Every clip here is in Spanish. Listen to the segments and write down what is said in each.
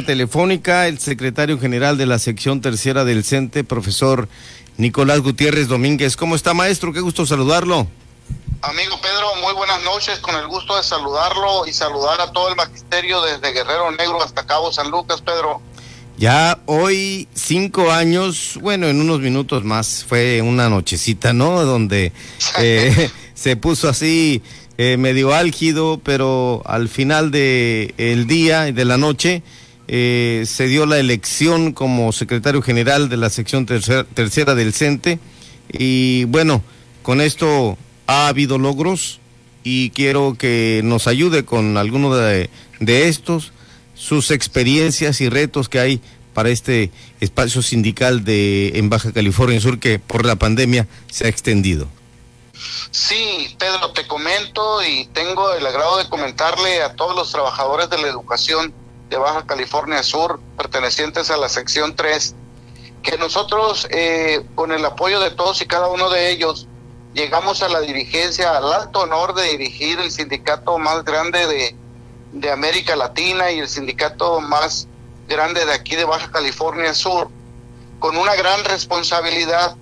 telefónica el secretario general de la sección tercera del CENTE, profesor Nicolás Gutiérrez Domínguez. ¿Cómo está, maestro? Qué gusto saludarlo. Amigo Pedro, muy buenas noches, con el gusto de saludarlo y saludar a todo el magisterio desde Guerrero Negro hasta Cabo San Lucas, Pedro. Ya hoy cinco años, bueno, en unos minutos más, fue una nochecita, ¿no? Donde eh, se puso así eh, medio álgido, pero al final del el día y de la noche eh, se dio la elección como secretario general de la sección tercera del CENTE y bueno, con esto ha habido logros y quiero que nos ayude con alguno de, de estos, sus experiencias y retos que hay para este espacio sindical de en Baja California Sur que por la pandemia se ha extendido. Sí, Pedro, te comento y tengo el agrado de comentarle a todos los trabajadores de la educación de Baja California Sur, pertenecientes a la sección 3, que nosotros, eh, con el apoyo de todos y cada uno de ellos, llegamos a la dirigencia, al alto honor de dirigir el sindicato más grande de, de América Latina y el sindicato más grande de aquí de Baja California Sur, con una gran responsabilidad.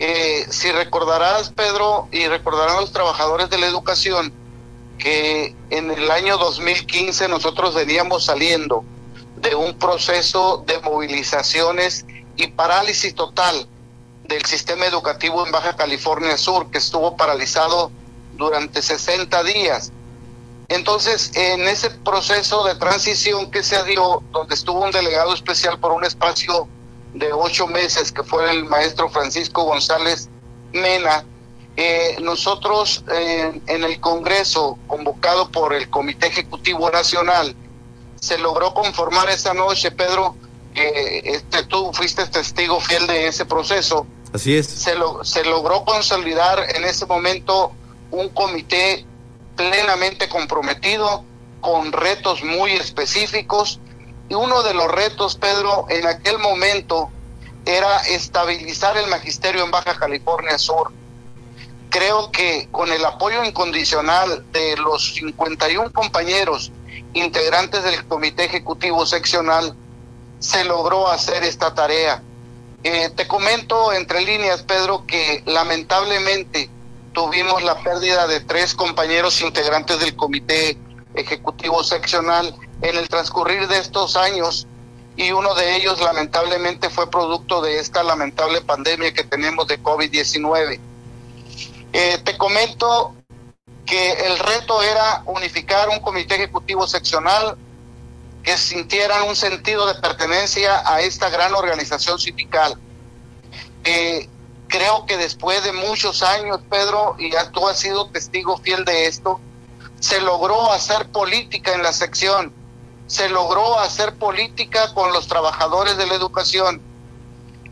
Eh, si recordarás, Pedro, y recordarán los trabajadores de la educación, que en el año 2015 nosotros veníamos saliendo de un proceso de movilizaciones y parálisis total del sistema educativo en Baja California Sur, que estuvo paralizado durante 60 días. Entonces, en ese proceso de transición que se dio, donde estuvo un delegado especial por un espacio de ocho meses, que fue el maestro Francisco González Mena, eh, nosotros eh, en el Congreso, convocado por el Comité Ejecutivo Nacional, se logró conformar esa noche, Pedro, que este, tú fuiste testigo fiel de ese proceso. Así es. Se, se logró consolidar en ese momento un comité plenamente comprometido con retos muy específicos y uno de los retos, Pedro, en aquel momento era estabilizar el magisterio en Baja California Sur creo que con el apoyo incondicional de los 51 compañeros integrantes del Comité Ejecutivo Seccional, se logró hacer esta tarea. Eh, te comento entre líneas, Pedro, que lamentablemente tuvimos la pérdida de tres compañeros integrantes del Comité Ejecutivo Seccional en el transcurrir de estos años y uno de ellos lamentablemente fue producto de esta lamentable pandemia que tenemos de COVID-19. Eh, te comento que el reto era unificar un comité ejecutivo seccional que sintieran un sentido de pertenencia a esta gran organización sindical. Eh, creo que después de muchos años, Pedro, y ya tú has sido testigo fiel de esto, se logró hacer política en la sección, se logró hacer política con los trabajadores de la educación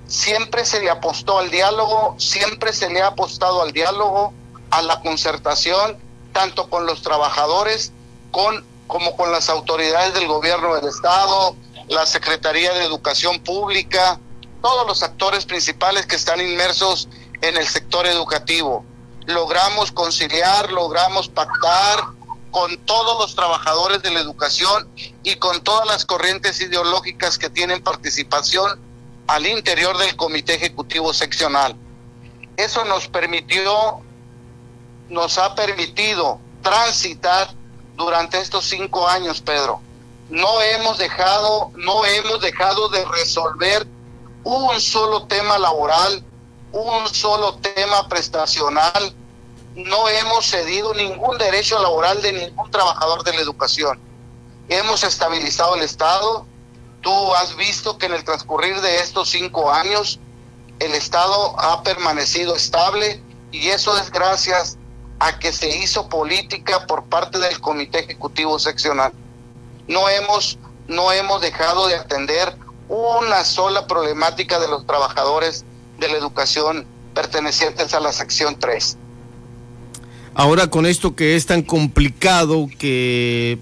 siempre se le apostó al diálogo, siempre se le ha apostado al diálogo, a la concertación, tanto con los trabajadores con, como con las autoridades del gobierno del Estado, la Secretaría de Educación Pública, todos los actores principales que están inmersos en el sector educativo. Logramos conciliar, logramos pactar con todos los trabajadores de la educación y con todas las corrientes ideológicas que tienen participación al interior del Comité Ejecutivo Seccional. Eso nos permitió, nos ha permitido transitar durante estos cinco años, Pedro. No hemos dejado, no hemos dejado de resolver un solo tema laboral, un solo tema prestacional. No hemos cedido ningún derecho laboral de ningún trabajador de la educación. Hemos estabilizado el Estado, Tú has visto que en el transcurrir de estos cinco años el Estado ha permanecido estable y eso es gracias a que se hizo política por parte del Comité Ejecutivo Seccional. No hemos, no hemos dejado de atender una sola problemática de los trabajadores de la educación pertenecientes a la sección 3. Ahora con esto que es tan complicado que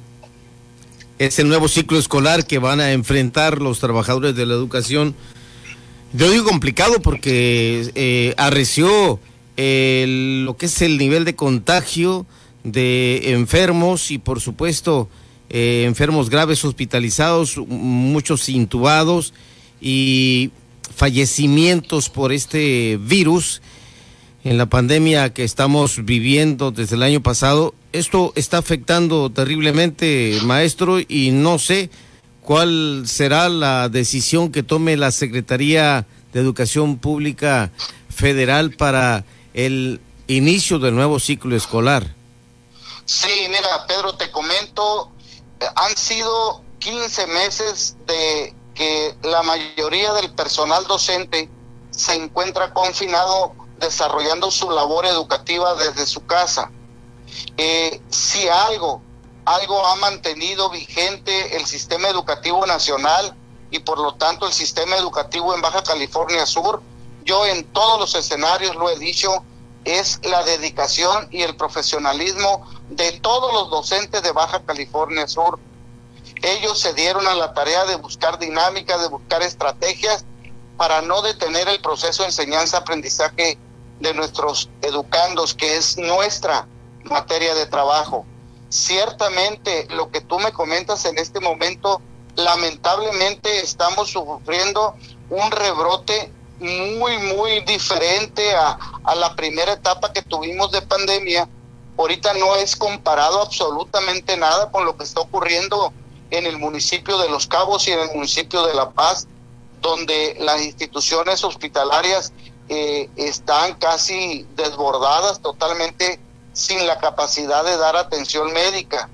ese nuevo ciclo escolar que van a enfrentar los trabajadores de la educación. Yo digo complicado porque eh, arreció lo que es el nivel de contagio de enfermos y por supuesto eh, enfermos graves hospitalizados, muchos intubados y fallecimientos por este virus en la pandemia que estamos viviendo desde el año pasado. Esto está afectando terriblemente, maestro, y no sé cuál será la decisión que tome la Secretaría de Educación Pública Federal para el inicio del nuevo ciclo escolar. Sí, mira, Pedro, te comento, han sido 15 meses de que la mayoría del personal docente se encuentra confinado desarrollando su labor educativa desde su casa. Eh, si algo, algo ha mantenido vigente el sistema educativo nacional y por lo tanto el sistema educativo en Baja California Sur, yo en todos los escenarios lo he dicho, es la dedicación y el profesionalismo de todos los docentes de Baja California Sur. Ellos se dieron a la tarea de buscar dinámicas, de buscar estrategias para no detener el proceso de enseñanza-aprendizaje de nuestros educandos, que es nuestra materia de trabajo. Ciertamente lo que tú me comentas en este momento, lamentablemente estamos sufriendo un rebrote muy, muy diferente a, a la primera etapa que tuvimos de pandemia. Ahorita no es comparado absolutamente nada con lo que está ocurriendo en el municipio de Los Cabos y en el municipio de La Paz, donde las instituciones hospitalarias eh, están casi desbordadas totalmente sin la capacidad de dar atención médica.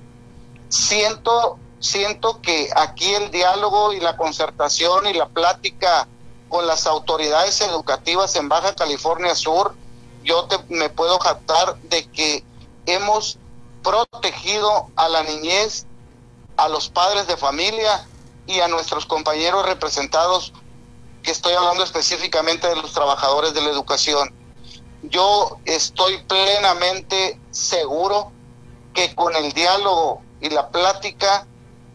Siento, siento que aquí el diálogo y la concertación y la plática con las autoridades educativas en Baja California Sur, yo te, me puedo jactar de que hemos protegido a la niñez, a los padres de familia y a nuestros compañeros representados que estoy hablando específicamente de los trabajadores de la educación. Yo estoy plenamente seguro que con el diálogo y la plática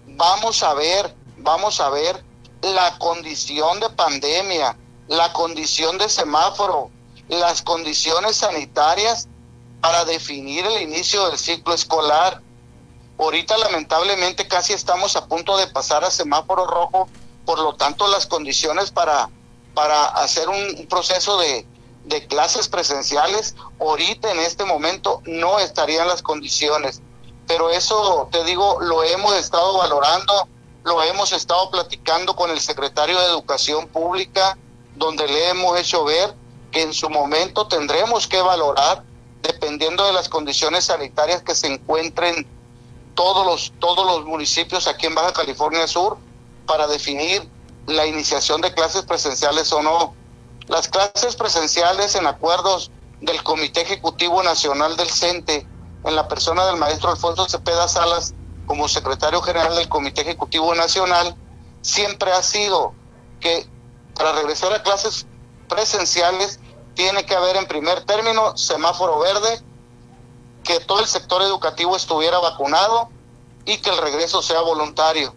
vamos a ver, vamos a ver la condición de pandemia, la condición de semáforo, las condiciones sanitarias para definir el inicio del ciclo escolar. Ahorita lamentablemente casi estamos a punto de pasar a semáforo rojo por lo tanto las condiciones para, para hacer un proceso de, de clases presenciales, ahorita en este momento no estarían las condiciones. Pero eso, te digo, lo hemos estado valorando, lo hemos estado platicando con el secretario de Educación Pública, donde le hemos hecho ver que en su momento tendremos que valorar, dependiendo de las condiciones sanitarias que se encuentren todos los, todos los municipios aquí en Baja California Sur, para definir la iniciación de clases presenciales o no. Las clases presenciales en acuerdos del Comité Ejecutivo Nacional del CENTE, en la persona del maestro Alfonso Cepeda Salas como secretario general del Comité Ejecutivo Nacional, siempre ha sido que para regresar a clases presenciales tiene que haber en primer término semáforo verde, que todo el sector educativo estuviera vacunado y que el regreso sea voluntario.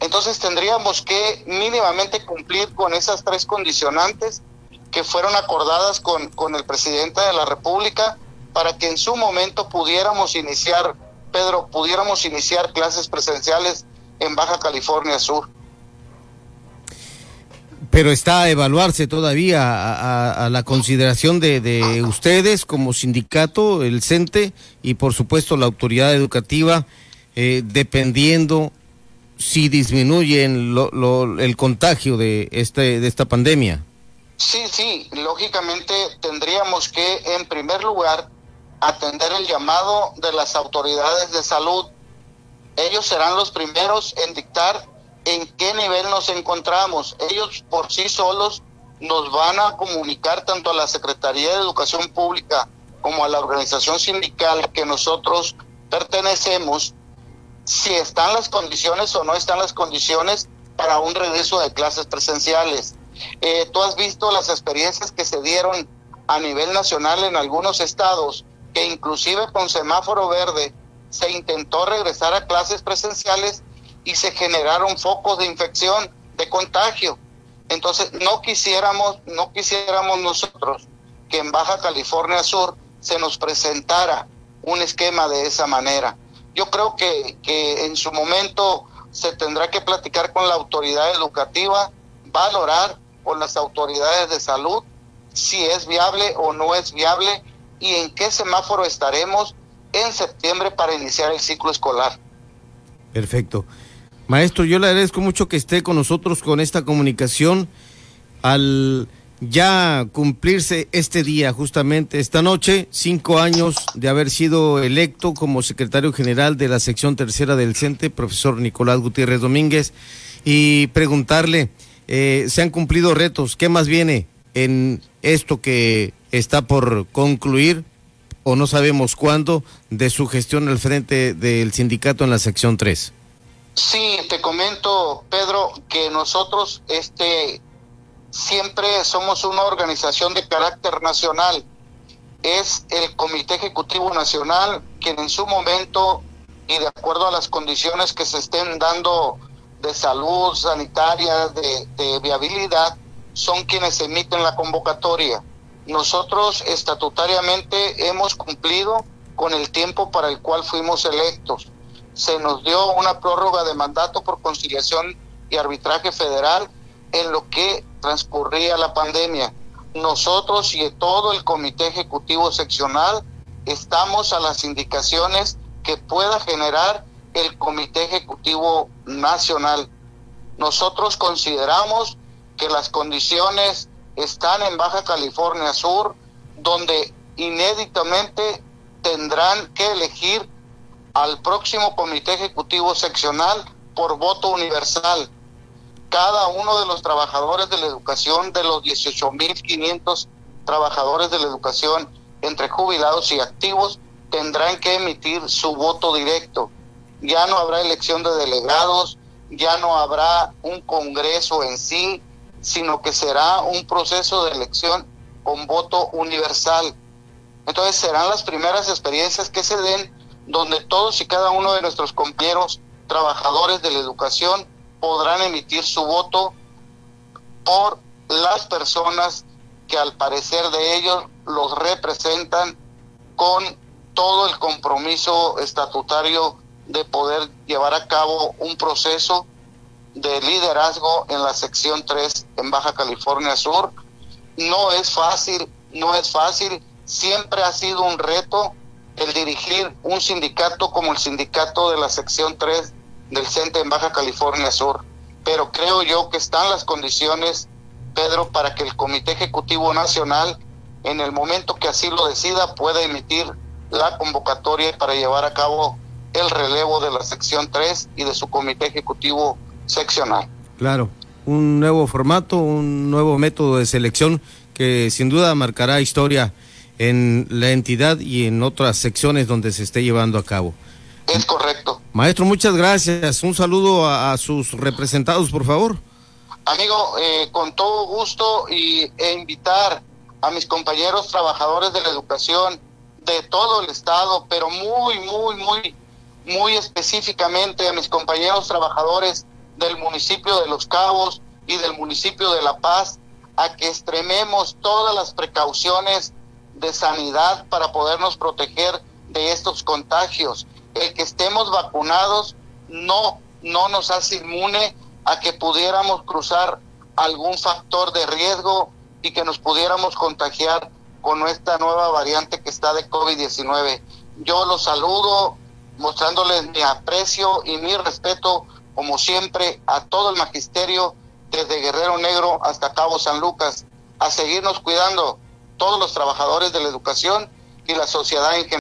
Entonces tendríamos que mínimamente cumplir con esas tres condicionantes que fueron acordadas con, con el presidente de la República para que en su momento pudiéramos iniciar, Pedro, pudiéramos iniciar clases presenciales en Baja California Sur. Pero está a evaluarse todavía a, la consideración de, de, ustedes como sindicato, el CENTE y por supuesto la autoridad educativa, eh, dependiendo si disminuyen el contagio de, este, de esta pandemia. Sí, sí, lógicamente tendríamos que, en primer lugar, atender el llamado de las autoridades de salud. Ellos serán los primeros en dictar en qué nivel nos encontramos. Ellos por sí solos nos van a comunicar tanto a la Secretaría de Educación Pública como a la organización sindical que nosotros pertenecemos si están las condiciones o no están las condiciones para un regreso de clases presenciales. Eh, tú has visto las experiencias que se dieron a nivel nacional en algunos estados, que inclusive con semáforo verde se intentó regresar a clases presenciales y se generaron focos de infección, de contagio. Entonces, no quisiéramos, no quisiéramos nosotros que en Baja California Sur se nos presentara un esquema de esa manera. Yo creo que, que en su momento se tendrá que platicar con la autoridad educativa, valorar con las autoridades de salud si es viable o no es viable y en qué semáforo estaremos en septiembre para iniciar el ciclo escolar. Perfecto. Maestro, yo le agradezco mucho que esté con nosotros con esta comunicación al ya cumplirse este día, justamente esta noche, cinco años de haber sido electo como secretario general de la sección tercera del CENTE, profesor Nicolás Gutiérrez Domínguez, y preguntarle, eh, ¿se han cumplido retos? ¿Qué más viene en esto que está por concluir o no sabemos cuándo de su gestión al frente del sindicato en la sección 3? Sí, te comento, Pedro, que nosotros este siempre somos una organización de carácter nacional. Es el Comité Ejecutivo Nacional quien en su momento y de acuerdo a las condiciones que se estén dando de salud sanitaria, de, viabilidad, son quienes emiten la convocatoria. Nosotros estatutariamente hemos cumplido con el tiempo para el cual fuimos electos. Se nos dio una prórroga de mandato por conciliación y arbitraje federal en lo que transcurría la pandemia. Nosotros y todo el comité ejecutivo seccional estamos a las indicaciones que pueda generar el comité ejecutivo nacional. Nosotros consideramos que las condiciones están en Baja California Sur, donde inéditamente tendrán que elegir al próximo comité ejecutivo seccional por voto universal cada uno de los trabajadores de la educación, de los 18.500 trabajadores de la educación, entre jubilados y activos, tendrán que emitir su voto directo. Ya no habrá elección de delegados, ya no habrá un congreso en sí, sino que será un proceso de elección con voto universal. Entonces serán las primeras experiencias que se den donde todos y cada uno de nuestros compañeros trabajadores de la educación podrán emitir su voto por las personas que al parecer de ellos los representan con todo el compromiso estatutario de poder llevar a cabo un proceso de liderazgo en la sección 3 en Baja California Sur. No es fácil, no es fácil, siempre ha sido un reto el dirigir un sindicato como el sindicato de la sección 3 del CENTE en Baja California Sur. Pero creo yo que están las condiciones, Pedro, para que el Comité Ejecutivo Nacional, en el momento que así lo decida, pueda emitir la convocatoria para llevar a cabo el relevo de la sección 3 y de su Comité Ejecutivo Seccional. Claro, un nuevo formato, un nuevo método de selección que sin duda marcará historia en la entidad y en otras secciones donde se esté llevando a cabo. Es correcto. Maestro, muchas gracias. Un saludo a, sus representados, por favor. Amigo, eh, con todo gusto y, e invitar a mis compañeros trabajadores de la educación de todo el estado, pero muy, muy, muy, muy específicamente a mis compañeros trabajadores del municipio de Los Cabos y del municipio de La Paz, a que extrememos todas las precauciones de sanidad para podernos proteger de estos contagios el que estemos vacunados no, no nos hace inmune a que pudiéramos cruzar algún factor de riesgo y que nos pudiéramos contagiar con esta nueva variante que está de COVID-19. Yo los saludo mostrándoles mi aprecio y mi respeto, como siempre, a todo el magisterio, desde Guerrero Negro hasta Cabo San Lucas, a seguirnos cuidando todos los trabajadores de la educación y la sociedad en general.